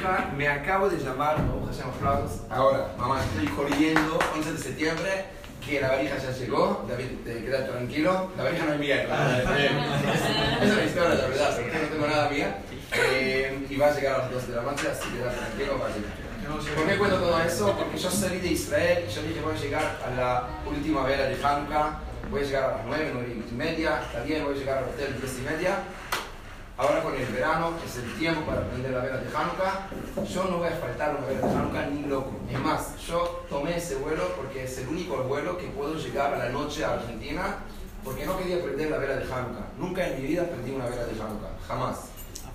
hija me acabo de llamar, a aplausos. Ahora, mamá, estoy corriendo, 11 de septiembre, que la varija ya llegó, David, te quedas tranquilo, la varija no es mía, claro. es una historia, la verdad, porque no tengo nada mía. Eh, y va a llegar a las 12 de la noche, así que quedas tranquilo, va a llegar. ¿Por qué cuento todo eso? Porque yo salí de Israel y yo dije voy a llegar a la última vela de Hanukkah, voy a llegar a las 9, 9 y media, está bien, voy a llegar al hotel 10 y media Ahora con el verano, que es el tiempo para aprender la vela de Hanukkah, yo no voy a faltar una vela de Hanukkah ni loco. Es más, yo tomé ese vuelo porque es el único vuelo que puedo llegar a la noche a Argentina porque no quería aprender la vela de Hanukkah. Nunca en mi vida aprendí una vela de Hanukkah, jamás.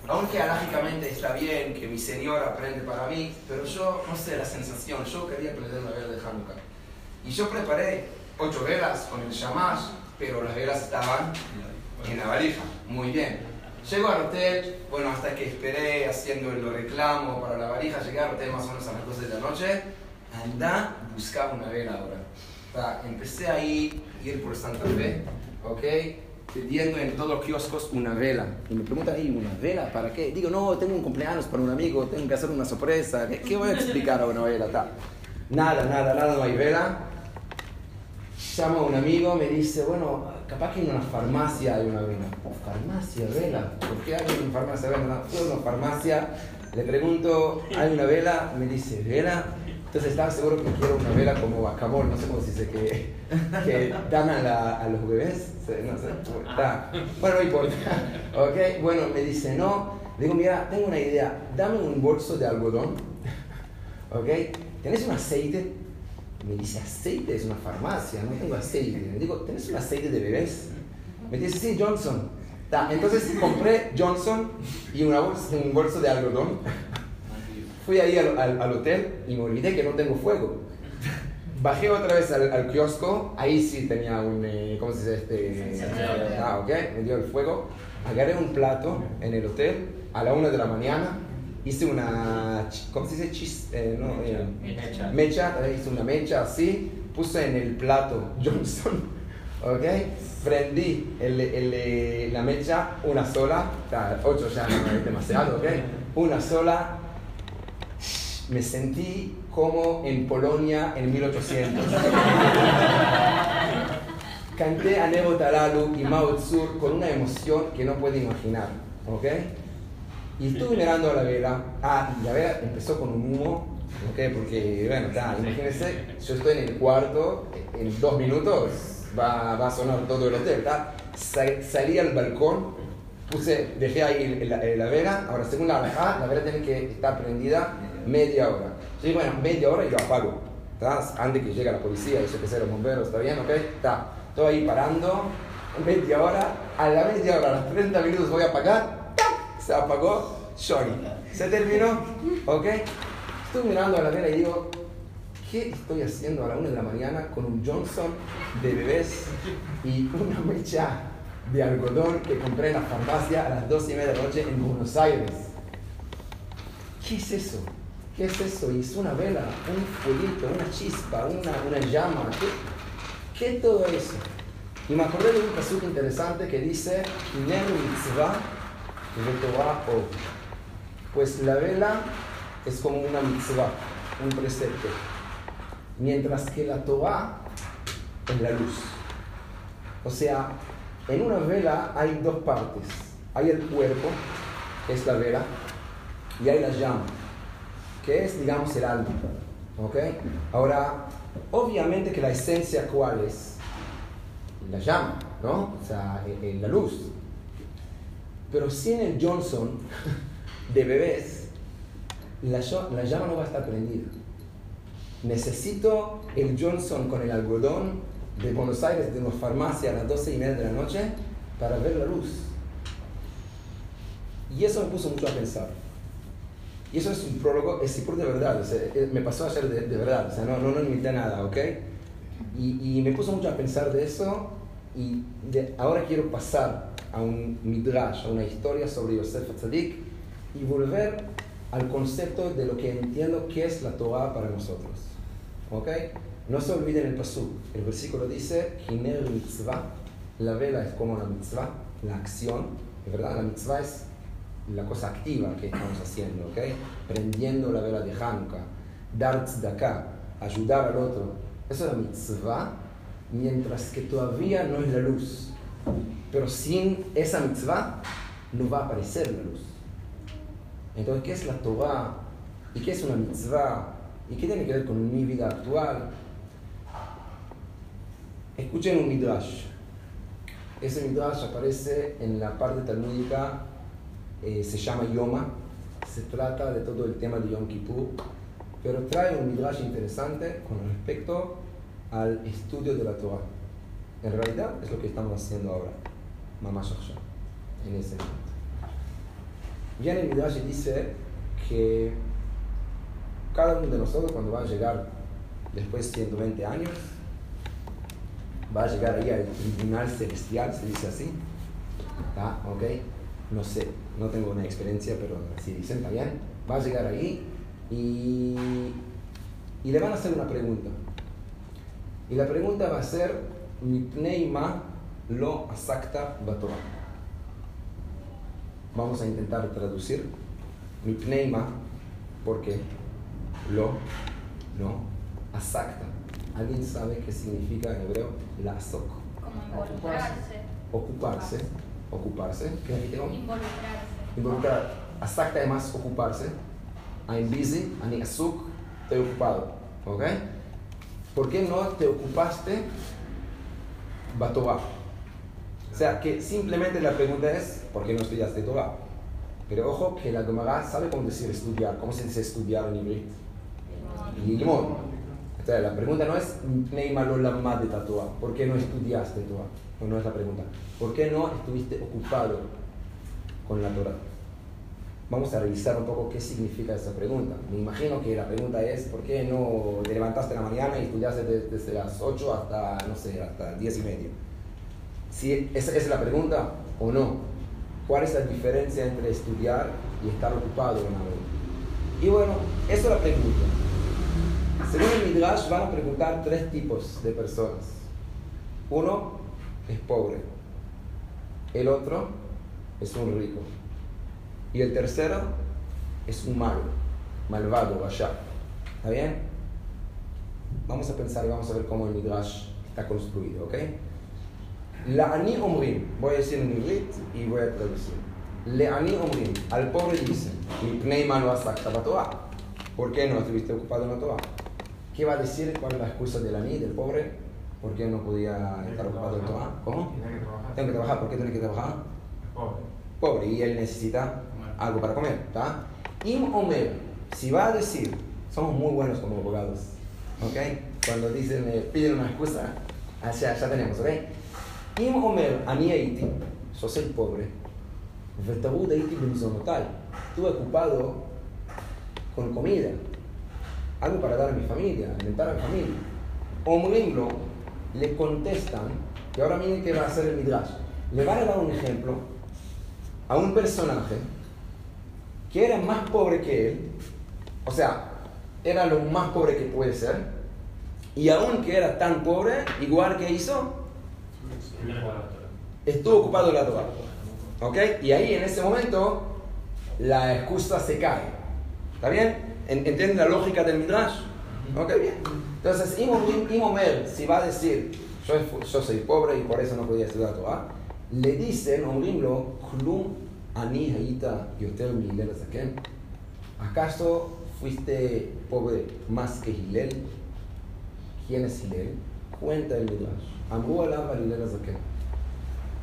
Aunque alágicamente está bien que mi señor aprende para mí, pero yo, no sé, la sensación, yo quería aprender una vela de Hanukkah. Y yo preparé ocho velas con el shamash, pero las velas estaban en la valija. Muy bien. Llego al hotel, bueno, hasta que esperé haciendo el reclamo para la varija, llegué al hotel más o menos a las 12 de la noche, anda, buscaba una vela ahora. O sea, empecé a ir, por Santa Fe, ¿ok? Pidiendo en todos los kioscos una vela. Y me preguntan ahí, ¿una vela? ¿Para qué? Digo, no, tengo un cumpleaños para un amigo, tengo que hacer una sorpresa. ¿Qué, voy a explicar a una vela? Nada, nada, nada, no hay vela. Llamo a un amigo, me dice, bueno, capaz que en una farmacia hay una vela. Farmacia, vela. ¿Por qué hay una farmacia vela? Fui a una farmacia, le pregunto, ¿hay una vela? Me dice, ¿vela? Entonces estaba seguro que quiero una vela como bacamol, no sé cómo se dice, que, que dan a, a, los bebés. No sé, Bueno, no importa. ¿Ok? Bueno, me dice, no. Le digo, mira, tengo una idea. Dame un bolso de algodón. ¿Ok? ¿Tenés un aceite? Me dice, aceite es una farmacia, no tengo aceite. Le digo, ¿tenés un aceite de bebés? Me dice, sí, Johnson. entonces compré Johnson y una bolsa, un bolso de algodón. Fui ahí al, al, hotel y me olvidé que no tengo fuego. Bajé otra vez al, al kiosco, ahí sí tenía un, eh, ¿cómo se dice este? Ah, ok, me dio el fuego. Agarré un plato en el hotel a la una de la mañana, hice una, ¿cómo se dice? Chis, eh, no, eh, mecha. mecha, eh, hice una mecha así, puse en el plato Johnson, ¿ok? Prendí el, el, la mecha, una sola, ocho ya no es demasiado, ¿ok? Una sola, me sentí como en Polonia en 1800. Canté a Nebo Talalu y Mao Tsur con una emoción que no puede imaginar, ¿ok? Y estuve mirando a la vela. Ah, y la vela empezó con un humo. ¿ok? Porque, bueno, está, imagínense, yo estoy en el cuarto, en dos minutos va, va a sonar todo el hotel. ¿está? Salí al balcón, puse, dejé ahí la, la vela. Ahora, según la alajá, la vela tiene que estar prendida media hora. Yo digo, bueno, media hora y lo apago. ¿está? Antes que llegue la policía yo que sé, los bomberos, ¿está bien? ¿Ok? Está. Estoy ahí parando, media hora. A la media hora, a los 30 minutos voy a apagar se apagó, sorry. Se terminó, ¿ok? Estoy mirando a la vela y digo, ¿qué estoy haciendo a la una de la mañana con un Johnson de bebés y una mecha de algodón que compré en la farmacia a las dos y media de la noche en Buenos Aires? ¿Qué es eso? ¿Qué es eso? Y es una vela, un fueguito, una chispa, una, una llama. ¿Qué, ¿Qué es todo eso? Y me acordé de un caso interesante que dice, mitzvah o Pues la vela es como una mitzvah, un precepto. Mientras que la Torah es la luz. O sea, en una vela hay dos partes. Hay el cuerpo, que es la vela, y hay la llama, que es, digamos, el alma. ¿Ok? Ahora, obviamente que la esencia cuál es? La llama, ¿no? O sea, la luz. Pero si en el Johnson de bebés, la, llama no va a estar prendida. Necesito el Johnson con el algodón de Buenos Aires, de una farmacia a las 12 y media de la noche, para ver la luz. Y eso me puso mucho a pensar. Y eso es un prólogo, es de verdad, me pasó ayer de, de, verdad, o sea, no, no, no imité nada, ¿ok? Y, y, me puso mucho a pensar de eso y ahora quiero pasar a un midrash, a una historia sobre Yosef Tzadik y volver al concepto de lo que entiendo que es la Torah para nosotros. ¿Ok? No se olviden el pasú. El versículo dice, Hiner mitzvah, la vela es como la mitzvah, la acción, ¿verdad? La mitzvah es la cosa activa que estamos haciendo, ¿ok? Prendiendo la vela de Hanukkah, dar tzedakah, ayudar al otro. Eso es la mitzvah, mientras que todavía no es la luz. Pero sin esa mitzvah no va a aparecer la luz. Entonces, ¿qué es la Torah? ¿Y qué es una mitzvah? ¿Y qué tiene que ver con mi vida actual? Escuchen un midrash. Ese midrash aparece en la parte talmúdica, eh, se llama Yoma. Se trata de todo el tema de Yom Kippur, pero trae un midrash interesante con respecto al estudio de la Torah. En realidad es lo que estamos haciendo ahora, Mamá en ese momento. Viene el midrash y dice que cada uno de nosotros cuando va a llegar después de 120 años, va a llegar ahí al tribunal celestial, se dice así. ¿Está? ¿Ok? No sé, no tengo una experiencia, pero si dicen, está bien. Va a llegar ahí y, y le van a hacer una pregunta. Y la pregunta va a ser, pneima lo asakta batorah. Vamos a intentar traducir. pneima, porque lo, no, asakta ¿Alguien sabe qué significa en hebreo la? Como involucrarse. Ocuparse. Ocuparse. ¿Qué significa? Involucrarse. Involucrar. Asakta es más ocuparse. I'm busy, ani asuk, estoy ocupado. ¿Ok? ¿Por qué no te ocupaste Batová? O sea, que simplemente la pregunta es, ¿por qué no estudiaste Torah? Pero ojo que la Gemara sabe cómo decir estudiar. ¿Cómo se dice estudiar en hebreo? Limón la pregunta no es más de Torah, ¿por qué no estudiaste Torah? No, no es la pregunta. ¿Por qué no estuviste ocupado con la Torah? Vamos a revisar un poco qué significa esa pregunta. Me imagino que la pregunta es ¿por qué no te levantaste en la mañana y estudiaste desde, las 8 hasta, no sé, hasta 10 y medio? Si esa es la pregunta o no. ¿Cuál es la diferencia entre estudiar y estar ocupado en algo? Y bueno, esa es la pregunta. Según el Midrash van a preguntar tres tipos de personas. Uno es pobre, el otro es un rico y el tercero es un malo, malvado, vaya. ¿Está bien? Vamos a pensar y vamos a ver cómo el Midrash está construido, ¿ok? La ani omrim, voy a decir en inglés y voy a traducir. Le ani omrim, al pobre dice, mi mano ¿Por qué no estuviste ocupado en la Torah? ¿Qué va a decir? ¿Cuál es la excusa de la ni, del pobre? ¿Por qué no podía estar ocupado en Torah? ¿Cómo? Tengo que trabajar. ¿Por qué tiene que trabajar? Pobre. Pobre. Y él necesita algo para comer. ¿Está? Im Omer, si va a decir, somos muy buenos como abogados. ¿Ok? Cuando dicen, me piden una excusa, ya, ya tenemos. ¿Ok? Omer, Ani Eiti, sos el pobre. Vetabud Eiti Benizonotai. Estuve ocupado con comida algo para dar a mi familia, alimentar a mi familia. Omrimlo, le contestan, y ahora miren qué va a hacer el Midrash. Le van a dar un ejemplo a un personaje que era más pobre que él, o sea, era lo más pobre que puede ser, y aún que era tan pobre, igual que hizo, estuvo ocupado la Torah. ¿Ok? Y ahí en ese momento la excusa se cae. ¿Está bien? ¿Entienden la lógica del Midrash? Ok, bien. Entonces, Imomer, si va a decir, yo, soy pobre y por eso no podía estudiar Torah, le dicen, Omrimlo, Klum ani haita yoter mi ¿Acaso fuiste pobre más que Hilel? ¿Quién es Hilel? Cuenta el Midrash. Amru alaba Hilel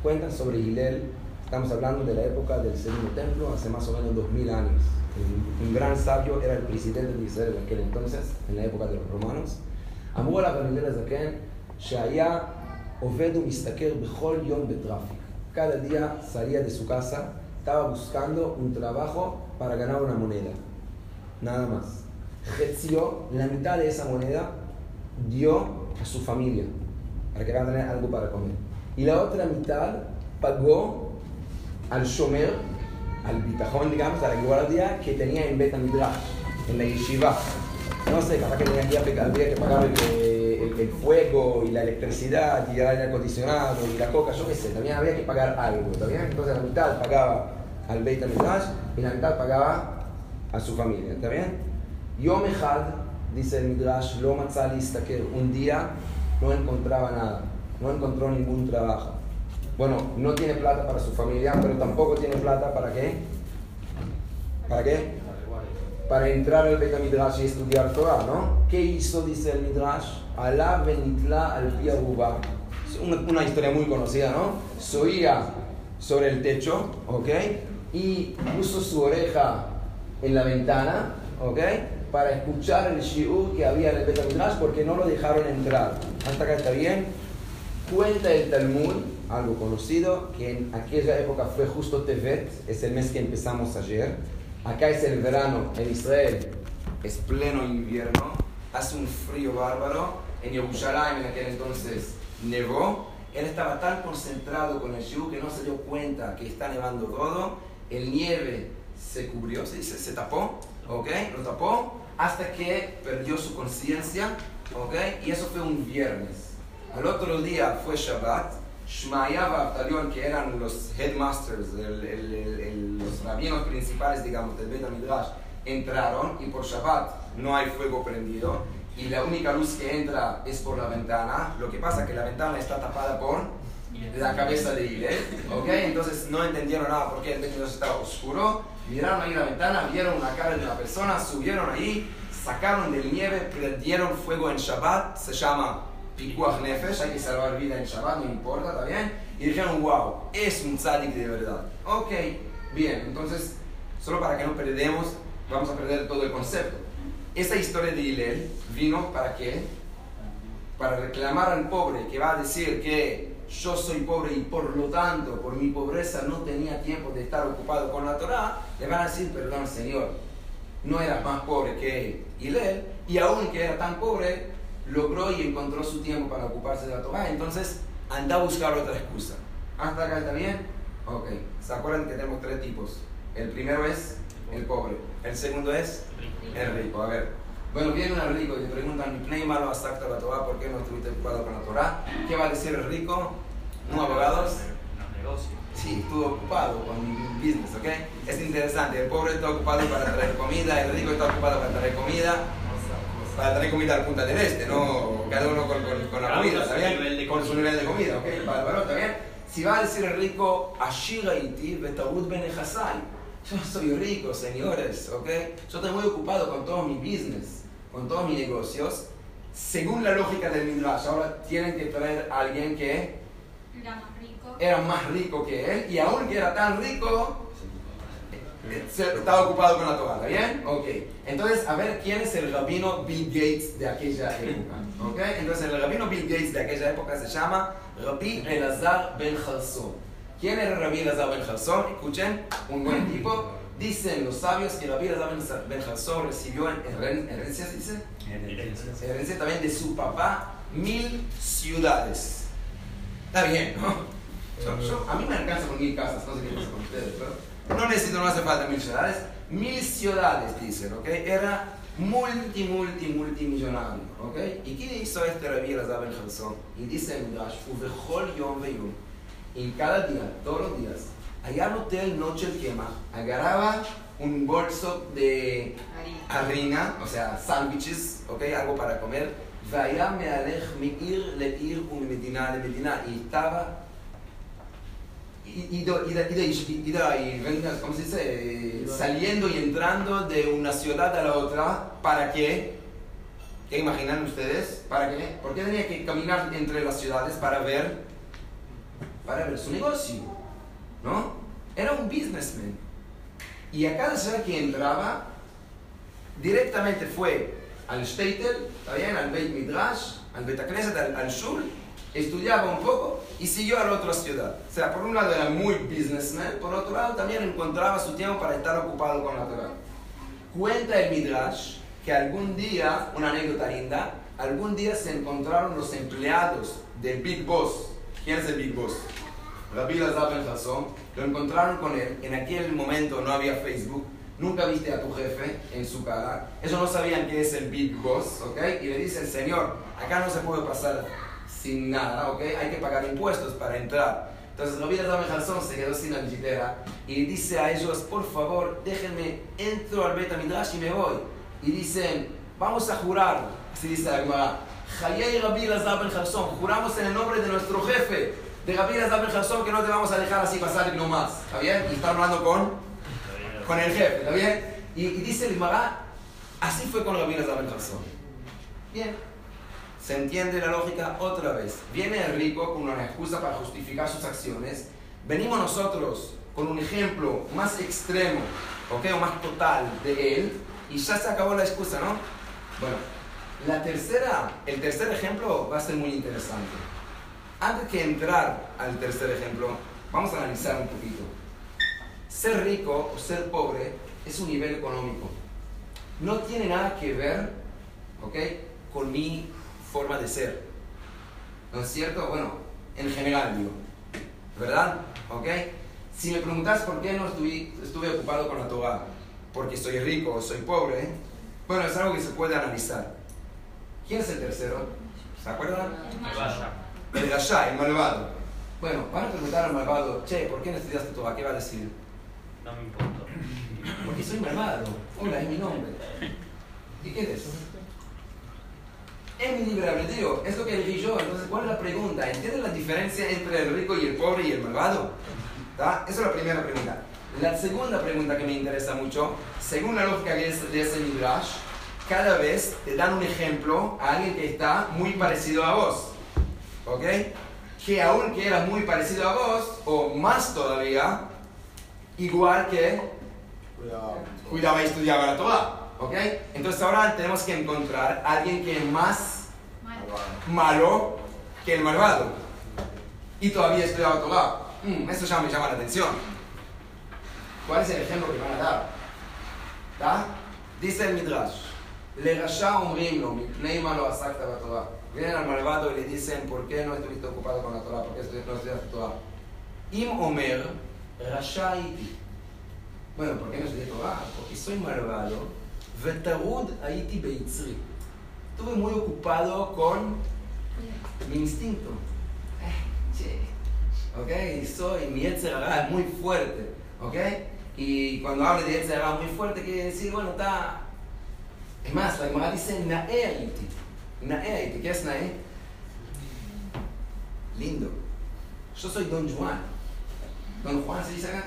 Cuentan sobre Hilel, estamos hablando de la época del segundo templo, hace más o menos 2000 años un gran sabio, era el presidente de Israel en aquel entonces, en la época de los romanos. אמרו עליו המילל הזקן שהיה עובד ומשתכר בכל יום בטראפיק. Cada día salía de su casa, estaba buscando un trabajo para ganar una moneda. Nada más. Ejerció la mitad de esa moneda, dio a su familia, para que van a tener algo para comer. Y la otra mitad pagó al shomer, al bitajón, digamos, a la guardia que tenía en Beta Midrash, en la yeshiva. No sé, capaz que tenía que, había que pagar el, fuego y la electricidad y el aire acondicionado y la coca, yo qué sé, también había que pagar algo, ¿está bien? Entonces la mitad pagaba al Beit HaMidrash y la mitad pagaba a su familia. ¿Está bien? Yom Echad, dice el Midrash, lo que un día no encontraba nada, no encontró ningún trabajo. Bueno, no tiene plata para su familia, pero tampoco tiene plata para qué? ¿Para qué? Para entrar al Beit HaMidrash y estudiar Torah, ¿no? ¿Qué hizo, dice el Midrash? Alá benitla al Piaruba. Es una, una historia muy conocida, ¿no? Subía sobre el techo, ¿ok? Y puso su oreja en la ventana, ¿ok? Para escuchar el shiur que había en el Beit HaMidrash porque no lo dejaron entrar. Hasta acá está bien. Cuenta el Talmud, algo conocido, que en aquella época fue justo Tevet, es el mes que empezamos ayer. Acá es el verano, en Israel es pleno invierno, hace un frío bárbaro. En Yerushalayim en aquel entonces nevó. Él estaba tan concentrado con el shiur que no se dio cuenta que está nevando todo. El nieve se cubrió, se dice, se tapó, ¿ok? Lo tapó hasta que perdió su conciencia, ¿ok? Y eso fue un viernes. Al otro día fue Shabbat. Shmaya Abtalion, que eran los headmasters, los rabinos principales, digamos, del Bet Midrash, entraron y por Shabbat no hay fuego prendido y la única luz que entra es por la ventana. Lo que pasa es que la ventana está tapada por la cabeza de Hillel, ¿ok? Entonces no entendieron nada porque el Bet Midrash estaba oscuro. Miraron ahí la ventana, vieron una cara de una persona, subieron ahí, sacaron del nieve, prendieron fuego en Shabbat, se llama Pikuach Nefesh, hay que salvar vida en Shabbat, no importa, ¿está bien? Y dijeron, wow, es un tzadik de verdad. Ok, bien, entonces, solo para que no perdemos, vamos a perder todo el concepto. Esa historia de Hillel vino para qué? Para reclamar al pobre que va a decir que yo soy pobre y por lo tanto, por mi pobreza no tenía tiempo de estar ocupado con la Torah, le van a decir, perdón Señor, no eras más pobre que Hillel y aún que era tan pobre, logró y encontró su tiempo para ocuparse de la Torah, entonces anda a buscar otra excusa. ¿Hasta acá está bien? Ok, ¿se acuerdan que tenemos tres tipos? El primero es el pobre, el segundo es el rico. A ver, bueno, viene un rico y le preguntan, ¿Pnei malo asacta la Torah? ¿Por qué no estuviste ocupado con la Torah? ¿Qué va a decir el rico? ¿No abogados? Los negocios. Sí, estuvo ocupado con mi business, ¿ok? Es interesante, el pobre está ocupado para traer comida, el rico está ocupado para traer comida, para traer comida al Punta del Este, ¿no? Cada uno con, con- con la comida, ¿está bien? Con su nivel de comida, ¿ok? Bárbaro, ¿está bien? Si va a decir el rico, Ashira iti betarut benejasai. Yo soy rico, señores, ¿ok? Yo estoy muy ocupado con todo mi business, con todos mis negocios. Según la lógica del Midrash, ahora tienen que traer a alguien que Era más rico. era más rico que él y aún que era tan rico, eh, estaba ocupado con la Torah, ¿está bien? Ok. Entonces, a ver quién es el rabino Bill Gates de aquella época. ¿Ok? Entonces, el rabino Bill Gates de aquella época se llama Rabbi Elazar Ben Jarzón. ¿Quién era Rabbi Elazar Ben Jarzón? Escuchen, un buen tipo. Dicen los sabios que Rabbi Elazar Ben- Ben Jarzón recibió en herencia, ¿se dice? herencia también de su papá mil ciudades. Está bien, ¿no? Yo- yo- a mí me alcanza con mil casas, no sé qué pasa con ustedes, pero no necesito, no hace falta mil ciudades. Mil ciudades, dicen, ¿ok? Era multi, multi, multimillonario, ¿ok? ¿Y qué hizo este Rabbi Elazar Ben? Y dice el Midrash, "Uvechol yom veyom", en cada día, todos los días, agarra usted el noche el quema, agarraba un bolso de harina, o sea, sándwiches, ¿ok? Algo para comer. Vaya me alej mi ir le ir un medina le medina. Y estaba. Ido, ¿cómo se dice? Saliendo y entrando de una ciudad a la otra, ¿para qué? ¿Qué imaginan ustedes? ¿Para qué? ¿Por qué tenía que caminar entre las ciudades para ver? Para ver su negocio. ¿No? Era un businessman. Y a cada ciudad que entraba, directamente fue al ¿está bien? Al Beit Midrash, al Bet Knesset, al, al Shul, estudiaba un poco y siguió a la otra ciudad. O sea, por un lado era muy businessman, por otro lado también encontraba su tiempo para estar ocupado con la Torah. Cuenta el Midrash que algún día, una anécdota linda, algún día se encontraron los empleados del Big Boss. ¿Quién es el Big Boss? Rabbi Lazar Ben Jassón, lo encontraron con él. En aquel momento no había Facebook, nunca viste a tu jefe en su cara. Ellos no sabían qué es el Big Boss, ¿ok? Y le dicen, Señor, acá no se puede pasar sin nada, ¿ok? Hay que pagar impuestos para entrar. Entonces Rabbi Elazar Ben Jarzón se quedó sin la billetera y dice a ellos, por favor, déjenme, entro al Betamidrash y me voy. Y dicen, vamos a jurar, así dice la Gemara, Hayei Rabbi Elazar Ben Jarzón, juramos en el nombre de nuestro jefe, de Ben Jarzón, que no te vamos a dejar así pasar y no más. ¿Está bien? Y está hablando con, con el jefe, ¿está bien? Y, y dice el Gemara, así fue con Ben Jarzón. Bien. Se entiende la lógica otra vez. Viene el rico con una excusa para justificar sus acciones. Venimos nosotros con un ejemplo más extremo, ¿ok? O más total de él. Y ya se acabó la excusa, ¿no? Bueno, la tercera, el tercer ejemplo va a ser muy interesante. Antes que entrar al tercer ejemplo, vamos a analizar un poquito. Ser rico o ser pobre es un nivel económico. No tiene nada que ver, ¿ok? Con mi forma de ser. ¿No es cierto? Bueno, en general digo. ¿Verdad? ¿Ok? Si me preguntas por qué no estuve, estuve ocupado con la Torah, porque soy rico o soy pobre, bueno, es algo que se puede analizar. ¿Quién es el tercero? ¿Se acuerdan? El Rasha, el malvado. Bueno, van a preguntar al malvado, che, ¿por qué no estudiaste Torah? ¿Qué va a decir? No me importa. Porque soy malvado. Hola, es mi nombre. ¿Y qué es eso? Es mi libre albedrío, es lo que elegí yo. Entonces, ¿cuál es la pregunta? ¿Entienden la diferencia entre el rico y el pobre y el malvado? ¿Tá? Esa es la primera pregunta. La segunda pregunta que me interesa mucho, según la lógica de ese, de ese Midrash, cada vez te dan un ejemplo a alguien que está muy parecido a vos. ¿ok? Que aunque era muy parecido a vos, o más todavía, igual que cuidaba, y estudiaba la Torah, ¿ok? Entonces ahora tenemos que encontrar a alguien que es más malo que el malvado. Y todavía estudiaba Torah. Mm, eso ya me llama la atención. ¿Cuál es el ejemplo que van a dar? ¿Está? Dice el Midrash. Le rasha omrim lo, mipnei malo asakta batobah. Vienen al malvado y le dicen, ¿por qué no estuviste ocupado con la Torah? ¿Por qué no estudiaste Torah? Im Omer, Rashaiti. Bueno, ¿por qué no estudié Torah? Porque soy malvado. Vetarud Haiti Beitzri. Estuve muy ocupado con mi instinto. Eh, ¿Ok? Y soy, mi Yetzerara es muy fuerte. ¿Ok? Y cuando hablo de Yetzerara muy fuerte, quiere decir, bueno, está... Es más, la Gemara dice Nae Haiti. Naé, ¿qué es Naé? Lindo. Yo soy Don Juan. Don Juan se dice acá.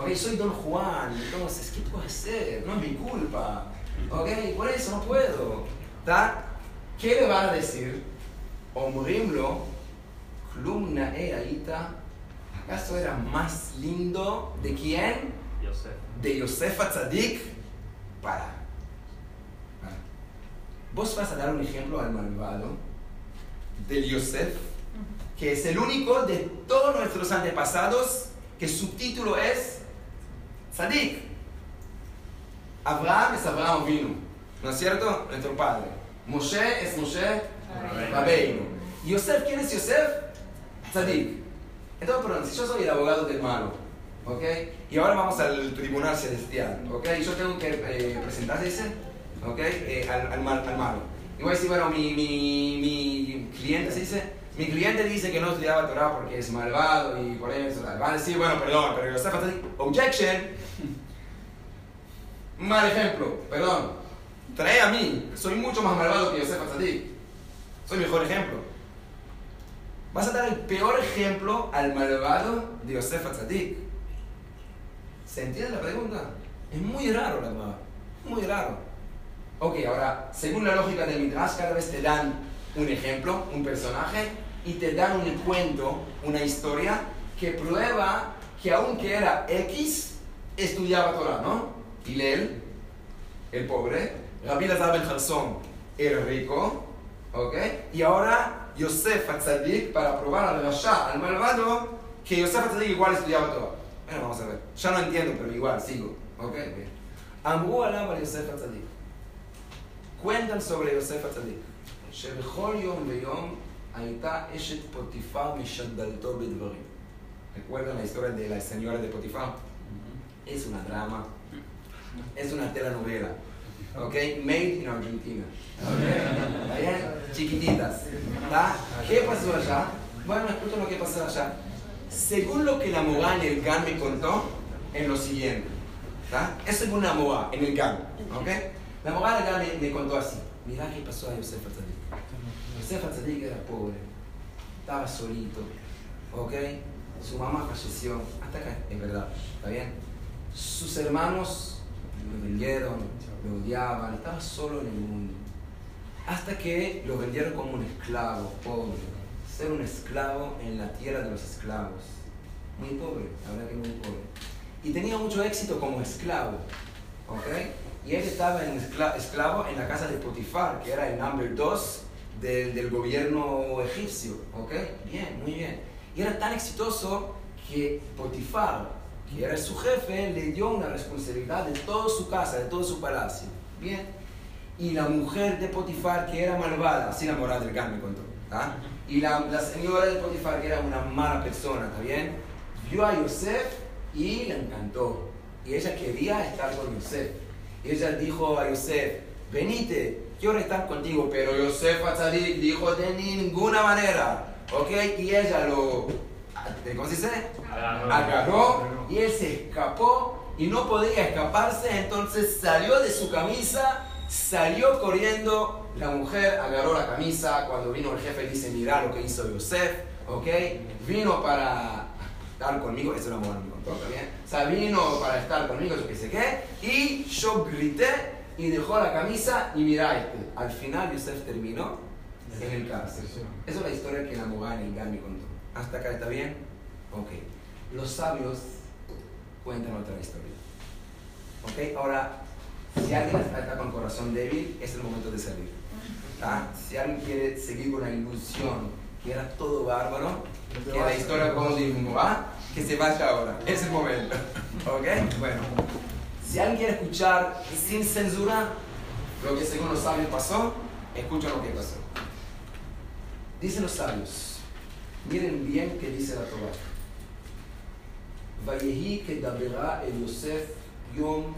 Ok, soy Don Juan. Entonces, ¿qué puedo hacer? No es mi culpa. Ok, por eso no puedo. ¿Tá? ¿Qué le va a decir? Omrimlo, Klum Naé Aita. ¿Acaso era más lindo de quién? De Yosef Atzadik para Vos vas a dar un ejemplo al malvado del Yosef, que es el único de todos nuestros antepasados que su título es Tzadik. Abraham es Abraham vino, ¿no es cierto? Nuestro padre. Moshe es Moshe Rabbeinu. ¿Y Yosef quién es Yosef? Tzadik. Entonces, perdón, si yo soy el abogado del malo, ¿ok? Y ahora vamos al tribunal celestial, ¿ok? Y yo tengo que eh, presentar, ¿se dice? ¿Ok? Eh, al, al, mal- al malo. Y voy a decir, bueno, mi, mi, mi cliente, ¿se dice? Mi cliente dice que no estudiaba Torah porque es malvado y por eso. tal. Van a decir, bueno, perdón, pero Yosef Tzadik, objection. Mal ejemplo, perdón. Trae a mí, soy mucho más malvado que Yosef Tzadik. Soy mejor ejemplo. Vas a dar el peor ejemplo al malvado de Yosef Atzadik. ¿Se entiende la pregunta? Es muy raro la verdad. Muy raro. Ok, ahora, según la lógica del Midrash, cada vez te dan un ejemplo, un personaje, y te dan un cuento, una historia, que prueba que aunque era X, estudiaba Torah, ¿no? Hillel, el pobre, Rabbi Lazar ben Jarzón, el rico, ¿ok? Y ahora Yosef Atzadik, para probar al Rasha, al malvado, que Yosef Atzadik igual estudiaba Torah. Bueno, vamos a ver. Ya no entiendo, pero igual, sigo, ¿ok? Amru Alam al Yosef Atzadik. cuentan sobre יוסף הצדיק, שבכל יום ויום הייתה אשת פוטיפר משדלתו בדברים. ¿Recuerdan la historia de la señora de Potifar? Es una drama, es una telenovela, ¿ok? Made in Argentina, ¿ok? ¿Está bien? Chiquititas, ¿está? ¿Qué pasó allá? Bueno, escuchen lo que pasó allá. Según lo que la Moa en el GAN me contó, en lo siguiente. ¿tá? Es según la Moa en el GAN. ¿ok? La en el GAN me, me contó así. Mirá qué pasó a Yosef Atzadik. Yosef Atzadik era pobre. Estaba solito. ¿Ok? Su mamá falleció. Hasta acá, es verdad. ¿Está bien? Sus hermanos lo vendieron, lo odiaban. Estaba solo en el mundo. Hasta que lo vendieron como un esclavo, pobre. Ser un esclavo en la tierra de los esclavos. Muy pobre, la verdad que muy pobre. Y tenía mucho éxito como esclavo. ¿Ok? Y él estaba en escla- esclavo en la casa de Potifar, que era el number 2 del, del gobierno egipcio. ¿Ok? Bien, muy bien. Y era tan exitoso que Potifar, que era su jefe, le dio una responsabilidad de toda su casa, de todo su palacio. Bien. Y la mujer de Potifar, que era malvada, así la del Gan me contó. ¿tá? Y la, la señora de Potifar, que era una mala persona, ¿está bien? Vio a Yosef y le encantó. Y ella quería estar con Yosef. Y ella dijo a Yosef, venite, quiero estar contigo. Pero Yosef Atzadik dijo, de ninguna manera. ¿Ok? Y ella lo, ¿cómo se dice? Agarró y él se escapó y no podía escaparse, entonces salió de su camisa, salió corriendo. La mujer agarró la camisa. Cuando vino el jefe, dice: Mira lo que hizo Yosef, ¿ok? Vino para estar conmigo, eso la mujer me contó también. O sea, vino para estar conmigo, yo qué sé qué. Y yo grité y dejó la camisa. Y mira, este, al final Yosef terminó en el cárcel. Esa es la historia que la Mogán y Gami contó. ¿Hasta acá está bien? Ok. Los sabios cuentan otra historia. ¿Ok? Ahora, si alguien está está con corazón débil, es el momento de salir. ¿Ah? Si alguien quiere seguir con la ilusión que era todo bárbaro, que la historia de Moab, que se vaya ahora. Es el momento. ¿Ok? Bueno. Si alguien quiere escuchar sin censura lo que según los sabios pasó, escucha lo que pasó. Dicen los sabios, miren bien qué dice la Torah. Vayehi que dabera el Yosef yom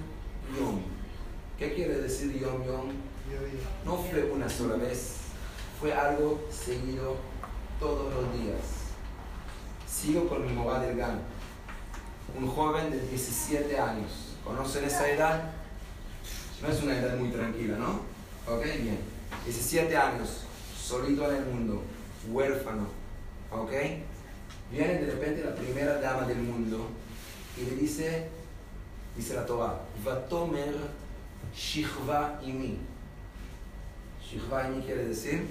yom. ¿Qué quiere decir yom yom? No fue una sola vez, fue algo seguido todos los días. Sigo con mi Moab del Gan, un joven de 17 años. ¿Conocen esa edad? No es una edad muy tranquila, ¿no? Ok, bien. 17 años, solito en el mundo, huérfano. ¿Ok? Viene de repente la primera dama del mundo y le dice, dice la Torah, Vatomer Shihva Imi. Shihva Imi quiere decir,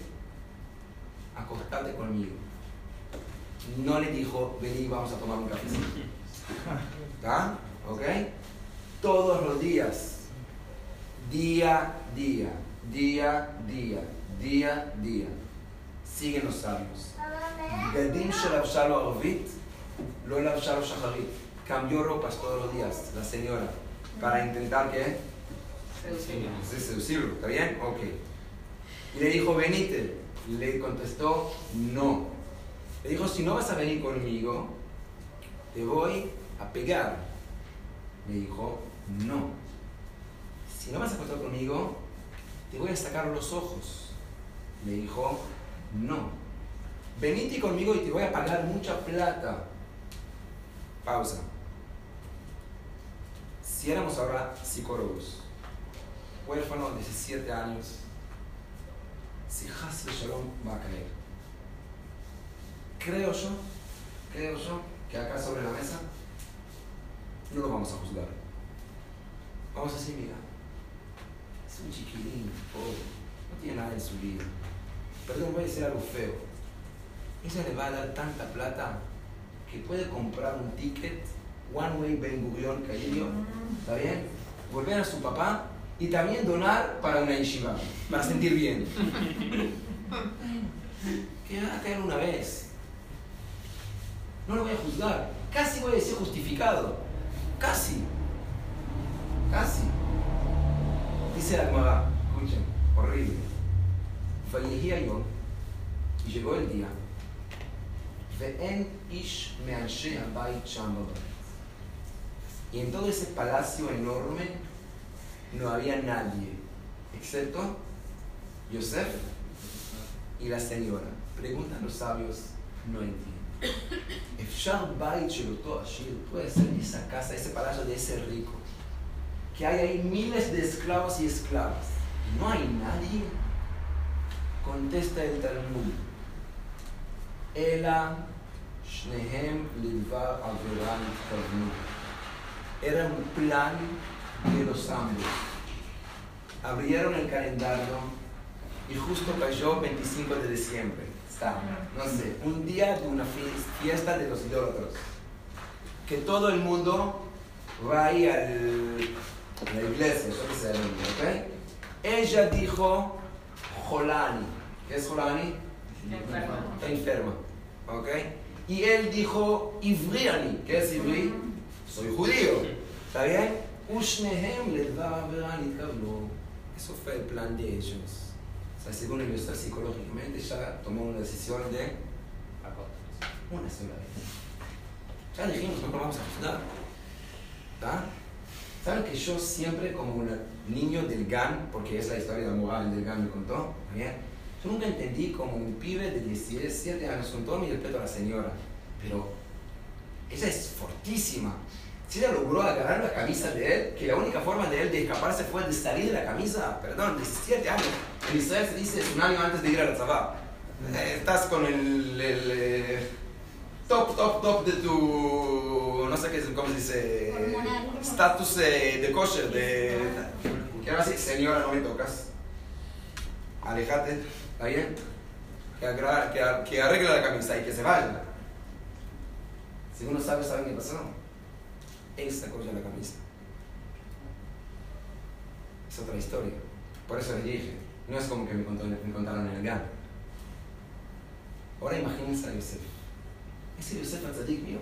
acostate conmigo no le dijo, vení, vamos a tomar un café, ¿Está? ¿Ah? ¿Ok? Todos los días, día, día, día, día, día, día, siguen los sabios. Bedín Shalabshalo Arvit, lo Shalab Shacharit. Cambió ropas todos los días, la señora, para intentar que. Sí, seducirlo, ¿está bien? Ok. Y le dijo, venite. Le contestó, no le dijo, si no vas a venir conmigo, te voy a pegar. Le dijo, no. Si no vas a acostar conmigo, te voy a sacar los ojos. Le dijo, no. Venite conmigo y te voy a pagar mucha plata. Pausa. Si éramos ahora psicólogos, huérfano de 17 años, si Hasbe Shalom va a caer. Creo yo, creo yo, que acá sobre la mesa no lo vamos a juzgar. Vamos a decir, mira, es un chiquilín, pobre, no tiene nada en su vida. Perdón, voy a decir algo feo. Ella le va a dar tanta plata que puede comprar un ticket One Way Ben Gurion Carillo, ¿está bien? Volver a su papá y también donar para una yeshiva, para sentir bien. Que va a caer una vez. No lo voy a juzgar. Casi voy a decir justificado. Casi. Casi. Dice la Gemara, escuchen, horrible. Fallería yo y llegó el día. Y en todo ese palacio enorme no había nadie, excepto Yosef y la señora. Preguntan los sabios, no entiendo. אפשר בית של אותו עשיר, puede ser esa casa, ese palacio de ese rico, que hay ahí miles de esclavos y esclavas, y no hay nadie, contesta el Talmud, אלא שניהם לדבר עבירה התכוונו. Era un plan de los ambos. Abrieron el calendario y justo cayó 25 de diciembre. Sama, no sé, un día de una fiesta de los idólatros. Que todo el mundo vaya a la iglesia, yo que sé, el mundo, ¿ok? Ella dijo Jolani. ¿Qué es Jolani? Enferma. Enferma, ¿ok? Y él dijo Ivriani. ¿Qué es Ivri? Soy judío, ¿está bien? Ushnehem les va a ver Eso fue el plan de ellos. Según el universidad psicológicamente, ya tomó una decisión de una sola vez. Ya dijimos, no vamos a juzgar. ¿Está? ¿Saben que yo siempre, como un niño del GAN, porque es la historia de moral del GAN me contó, ¿está bien? Yo nunca entendí como un pibe de 17 años, con todo mi respeto a la señora, pero ella es fortísima. Si ella logró agarrar la camisa de él, que la única forma de él de escaparse fue de salir de la camisa, perdón, 17 años. En Israel se dice es un año antes de ir a la tzabá. Eh, Estás con el, el, eh, top, top, top de tu, no sé qué es, cómo se dice, Hormonal. status eh, de kosher, de... Que ahora sí, señora, no me tocas. Alejate, ¿está bien? Que, agra- que, que arregle la camisa y que se vaya. Si uno sabe, ¿saben qué pasó? Él sacó ya la camisa. Es otra historia. Por eso les dije, no es como que me, contó- contaron en el GAN. Ahora imagínense a Yosef. Ese Yosef Atzadik mío.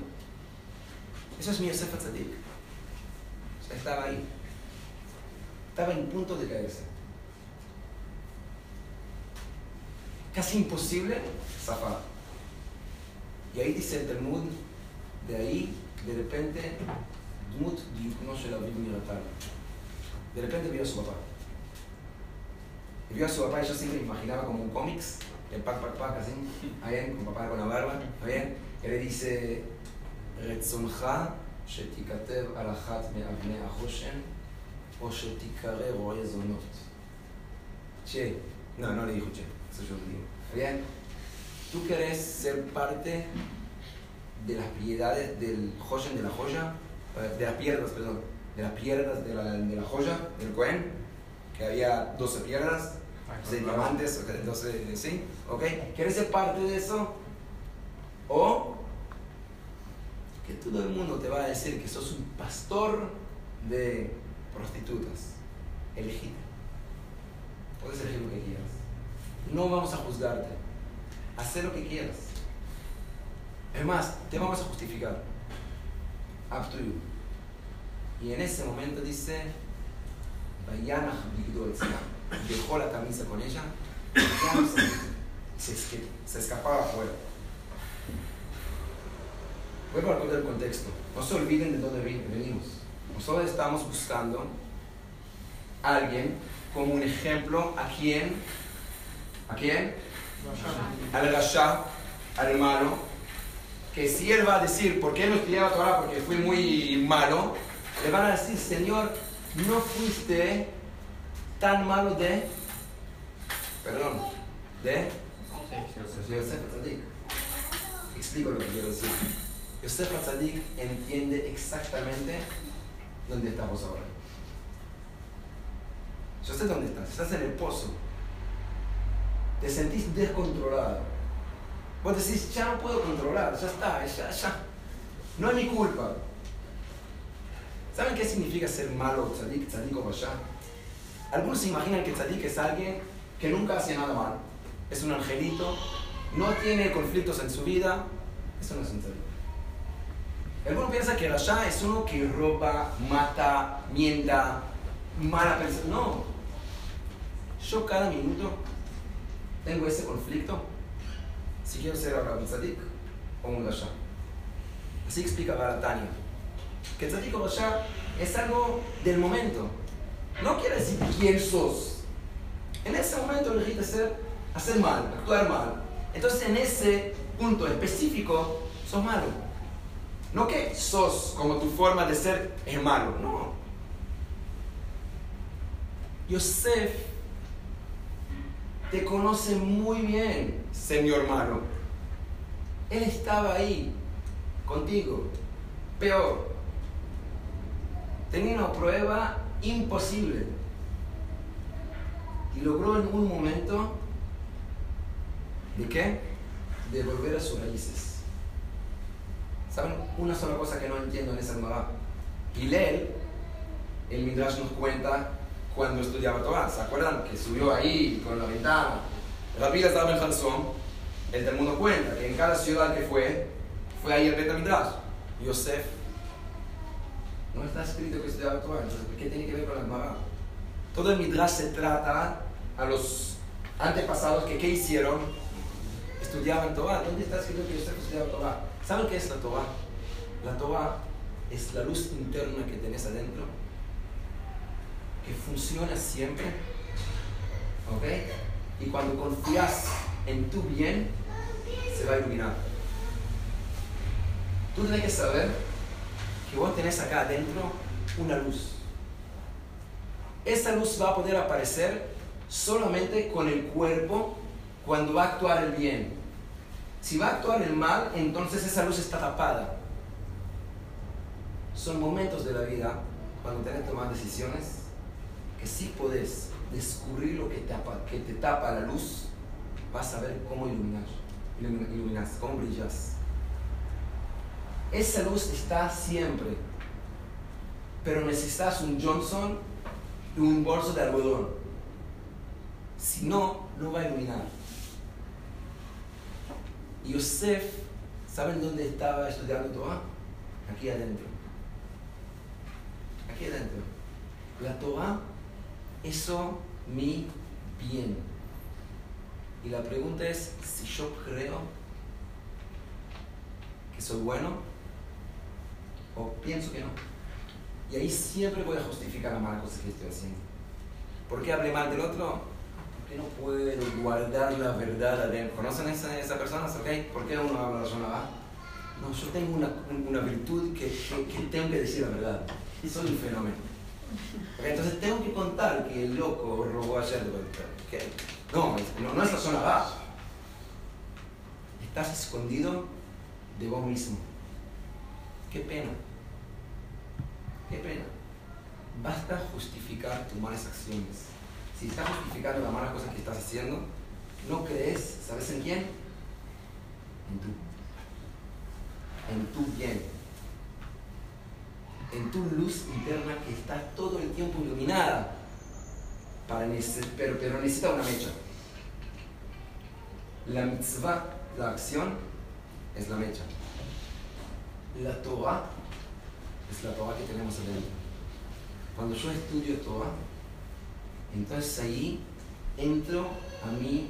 Eso es mi Yosef Atzadik. O estaba ahí. Estaba en punto de caerse. Casi imposible zafar. Y ahí dice el Talmud, de ahí, de repente, Dmut no se la vi miratar. De repente vio a su papá. Y vio a su papá y yo siempre me imaginaba como un cómics, el pac, pac, pac, así, ¿está bien? Con papá con la barba, ¿está bien? Y le dice, רצונך שתיכתב על אחת מאבני החושן, או שתיקרא רועה זונות. Che, no, no le dijo che, eso yo lo digo. ¿Está bien? ¿Tú querés ser parte de las piedades del Hoshen, de la joya? eh, De las piedras, perdón. De las piedras de la, de la joya, del Cohen, que había 12 piedras, 6 diamantes, ok, 12, ¿sí? ¿Ok? ¿Quieres ser parte de eso? O que todo el mundo te va a decir que sos un pastor de prostitutas. Elegite. Puedes elegir lo que quieras. No vamos a juzgarte. Haz lo que quieras. Es más, te vamos a justificar. Up to you. Y en ese momento dice, Etzla. Dejó la camisa con ella. se, se, escapaba afuera. Vuelvo a recordar el contexto. No se olviden de dónde venimos. Nosotros estamos buscando a alguien como un ejemplo a quién, a quién, al Rasha, al malo, que si él va a decir, ¿por qué no estudiaba Torah? Porque fui muy malo, le van a decir, Señor, no fuiste tan malo de, perdón, de Yosef Atzadik. Explico lo que quiero decir. Yosef Atzadik entiende exactamente dónde estamos ahora. Yo sé dónde estás, estás en el pozo. Te sentís descontrolado. Vos decís, ya no puedo controlar, ya está, ya, ya. No es mi culpa. ¿Saben qué significa ser malo, tzadik, tzadik o rasha? Algunos se imaginan que tzadik es alguien que nunca hace nada mal. Es un angelito, no tiene conflictos en su vida. Eso no es un tzadik. Algunos piensan que rasha es uno que roba, mata, mienta, mala persona. No. Yo cada minuto tengo ese conflicto si quiero ser un tzadik o un rasha. Así explica Baratania. Que tzadik o rasha es algo del momento. No quiere decir quién sos. En ese momento elegiste ser, hacer mal, actuar mal. Entonces en ese punto específico sos malo. No que sos como tu forma de ser es malo, no. Yosef te conoce muy bien, señor malo. Él estaba ahí contigo. Peor, tenía una prueba imposible. Y logró en un momento, ¿de qué? De volver a sus raíces. ¿Saben? Una sola cosa que no entiendo en esa nueva. Hillel, el Midrash nos cuenta cuando estudiaba Torah. ¿Se acuerdan? Que subió ahí con la ventana. Rabbi estaba en Hanson. El Talmud cuenta que en cada ciudad que fue, fue ahí el Bet Midrash. Yosef. No está escrito que estudiaba Torah. Entonces, ¿qué tiene que ver con la Gemara? Todo el Midrash se trata a los antepasados que ¿qué hicieron? Estudiaban Torah. ¿Dónde está escrito que Yosef estudiaba Torah? ¿Saben qué es la Torah? La Torah es la luz interna que tenés adentro, que funciona siempre, ¿ok? Y cuando confías en tu bien, se va a iluminar. Tú tienes que saber que vos tenés acá adentro una luz. Esa luz va a poder aparecer solamente con el cuerpo cuando va a actuar el bien. Si va a actuar el mal, entonces esa luz está tapada. Son momentos de la vida cuando tenés que tomar decisiones que si podés descubrir lo que, tapa, que te tapa la luz, vas a ver cómo iluminar, iluminas, cómo brillas. Esa luz está siempre, pero necesitas un Johnson y un bolso de algodón. Si no, no va a iluminar. Yosef, ¿saben dónde estaba estudiando Torah? Aquí adentro. Aquí adentro. La Torah, eso mi bien. Y la pregunta es si yo creo que soy bueno o pienso que no. Y ahí siempre voy a justificar las malas cosas que estoy haciendo. ¿Por qué hablé mal del otro? Porque no puedo guardar la verdad adentro. ¿Conocen a esa, esa persona? ¿Okay? ¿Por qué uno habla la va? No, yo tengo una, una virtud que, que, que, tengo que decir la verdad. Soy un fenómeno. Entonces tengo que contar que el loco robó ayer. No, no, no es la zona va. Estás escondido de vos mismo. Qué pena. Qué pena. Basta justificar tus malas acciones. Si estás justificando las malas cosas que estás haciendo, no crees, ¿sabes en quién? En tú. En tu bien. En tu luz interna que está todo el tiempo iluminada. Para pero, pero necesita una mecha. La mitzvah, la acción, es la mecha. La Torah es la Torah que tenemos adentro. Cuando yo estudio Torah, entonces ahí entro a mi,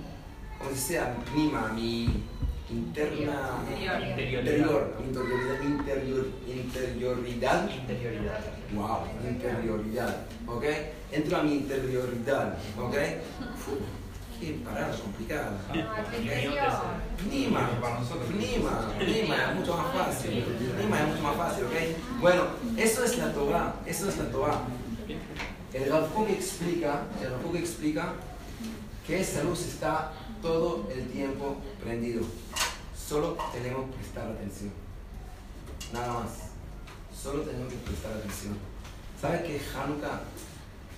¿cómo se dice? A mi prima, a mi interna, interior, interioridad, interior, interioridad, interioridad, wow, interioridad, ¿ok? Entro a mi interioridad, ¿ok? Qué palabra complicada. Nima, Nima, Nima es mucho más fácil. Nima es mucho más fácil, ¿ok? Bueno, eso es la Torah, eso es la Torah. El Rav explica, el Rav explica que esa luz está todo el tiempo prendido. Solo tenemos que prestar atención. Nada más. Solo tenemos que prestar atención. ¿Sabe qué Hanukkah?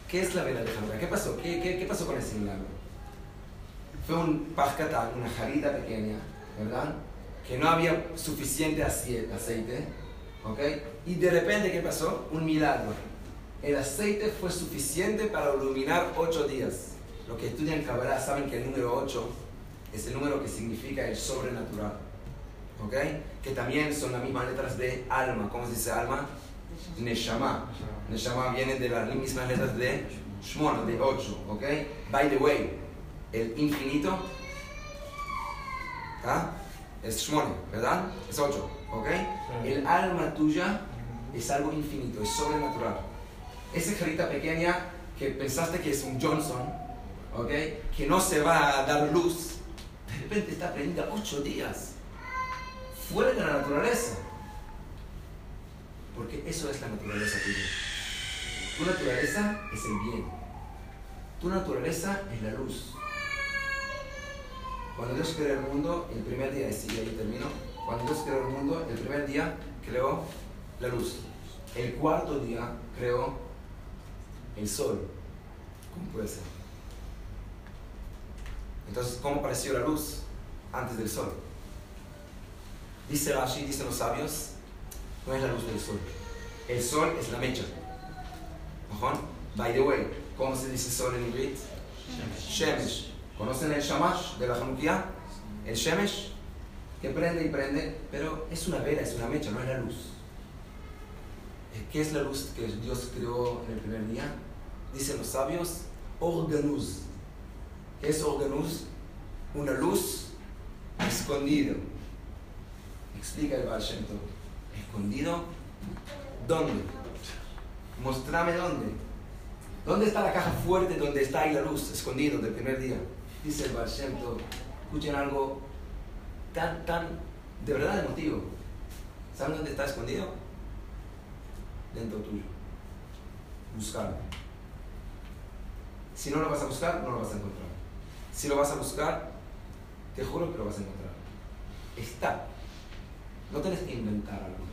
¿Qué es la vela de Hanukkah? ¿Qué pasó? ¿Qué, qué, qué pasó con ese milagro? Fue un pajkatán, una jarita pequeña, ¿verdad? Que no había suficiente aceite, ¿ok? Y de repente, ¿qué pasó? Un milagro. El aceite fue suficiente para iluminar ocho días. Los que estudian Kabbalah saben que el número 8 es el número que significa el sobrenatural. ¿Ok? Que también son las mismas letras de alma. ¿Cómo se dice alma? Neshama. Neshama viene de las mismas letras de Shmona, de 8. ¿Ok? By the way, el infinito ¿ah? es Shmona, ¿verdad? Es 8. ¿Ok? El alma tuya es algo infinito, es sobrenatural. Esa jarita pequeña que pensaste que es un Johnson, ¿ok? Que no se va a dar luz, repente está prendida ocho días fuera de la naturaleza. Porque eso es la naturaleza tuya. Tu naturaleza es el bien. Tu naturaleza es la luz. Cuando Dios creó el mundo, el primer día, y ahí termino, cuando Dios creó el mundo, el primer día creó la luz. El cuarto día creó el sol. ¿Cómo puede ser? Entonces, ¿cómo apareció la luz antes del sol? Dice Rashi, dicen los sabios, no es la luz del sol. El sol es la mecha. By the way, ¿cómo se dice sol en inglés? Shemesh. ¿Conocen el Shamash de la Hanukkah? El Shemesh, que prende y prende, pero es una vela, es una mecha, no es la luz. ¿Qué es la luz que Dios creó en el primer día? Dicen los sabios, organuz. ¿Qué es organuz? Una luz escondido. Explica el Baal ¿Escondido? ¿Dónde? Mostrame dónde. ¿Dónde está la caja fuerte donde está ahí la luz escondido del primer día? Dice el Baal Escuchen algo tan, tan, de verdad emotivo. ¿Saben dónde está escondido? Dentro tuyo. Buscarlo. Si no lo vas a buscar, no lo vas a encontrar. Si lo vas a buscar, te juro que lo vas a encontrar. Está. No tienes que inventar algo.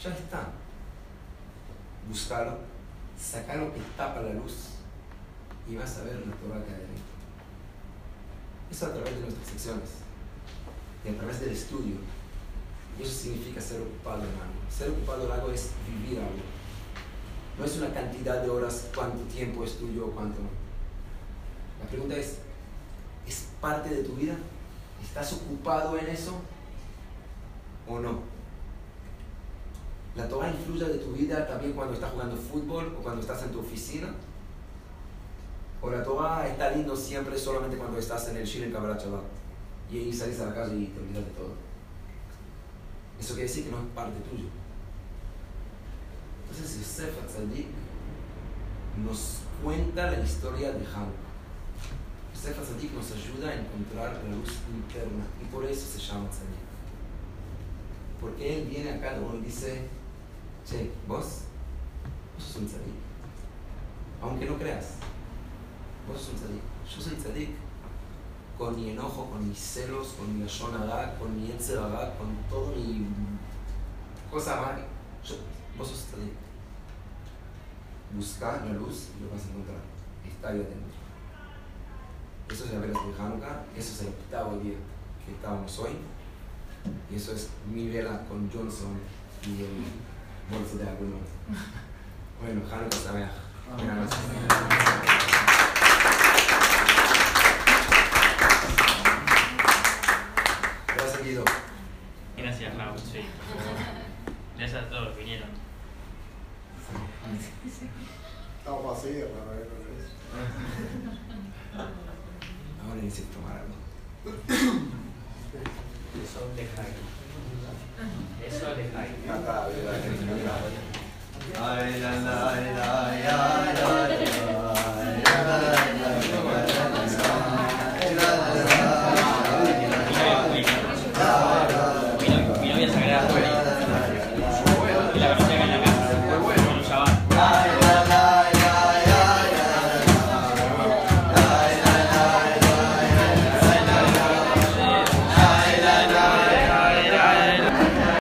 Ya está. Buscarlo, sacar lo que tapa la luz y vas a ver la Torah que hay. Eso a través de nuestras secciones y a través del estudio. Y eso significa ser ocupado en algo. Ser ocupado en algo es vivir algo. No es una cantidad de horas, cuánto tiempo es tuyo o cuánto no. La pregunta ¿es parte de tu vida? ¿Estás ocupado en eso o no? ¿La Torah influye de tu vida también cuando estás jugando fútbol o cuando estás en tu oficina? ¿O la Torah está lindo siempre solamente cuando estás en el Shir en? Y ahí salís a la calle y te olvidas de todo. Eso quiere decir que no es parte tuyo. Entonces Yosef Atzadik nos cuenta la historia de Hanukkah. Yosef Atzadik nos ayuda a encontrar la luz interna y por eso se llama Tzadik. Porque él viene acá y dice, che, vos, vos sos un tzadik. Aunque no creas, vos sos un tzadik. Yo soy tzadik con mi enojo, con mis celos, con mi ayonagá, con mi etzeradá, con todo mi cosa mala. vos sos tzadik. Busca la luz y lo vas a encontrar. Está ahí adentro. Eso es la vela de Hanukkah, eso es el octavo día que estábamos hoy. Y eso es mi vela con Johnson y el bolso de alguno. Bueno, Hanukkah Sameach. Buenas noches. Gracias. Gracias, Raúl. Sí. Gracias a todos que vinieron. Estamos vacíos ver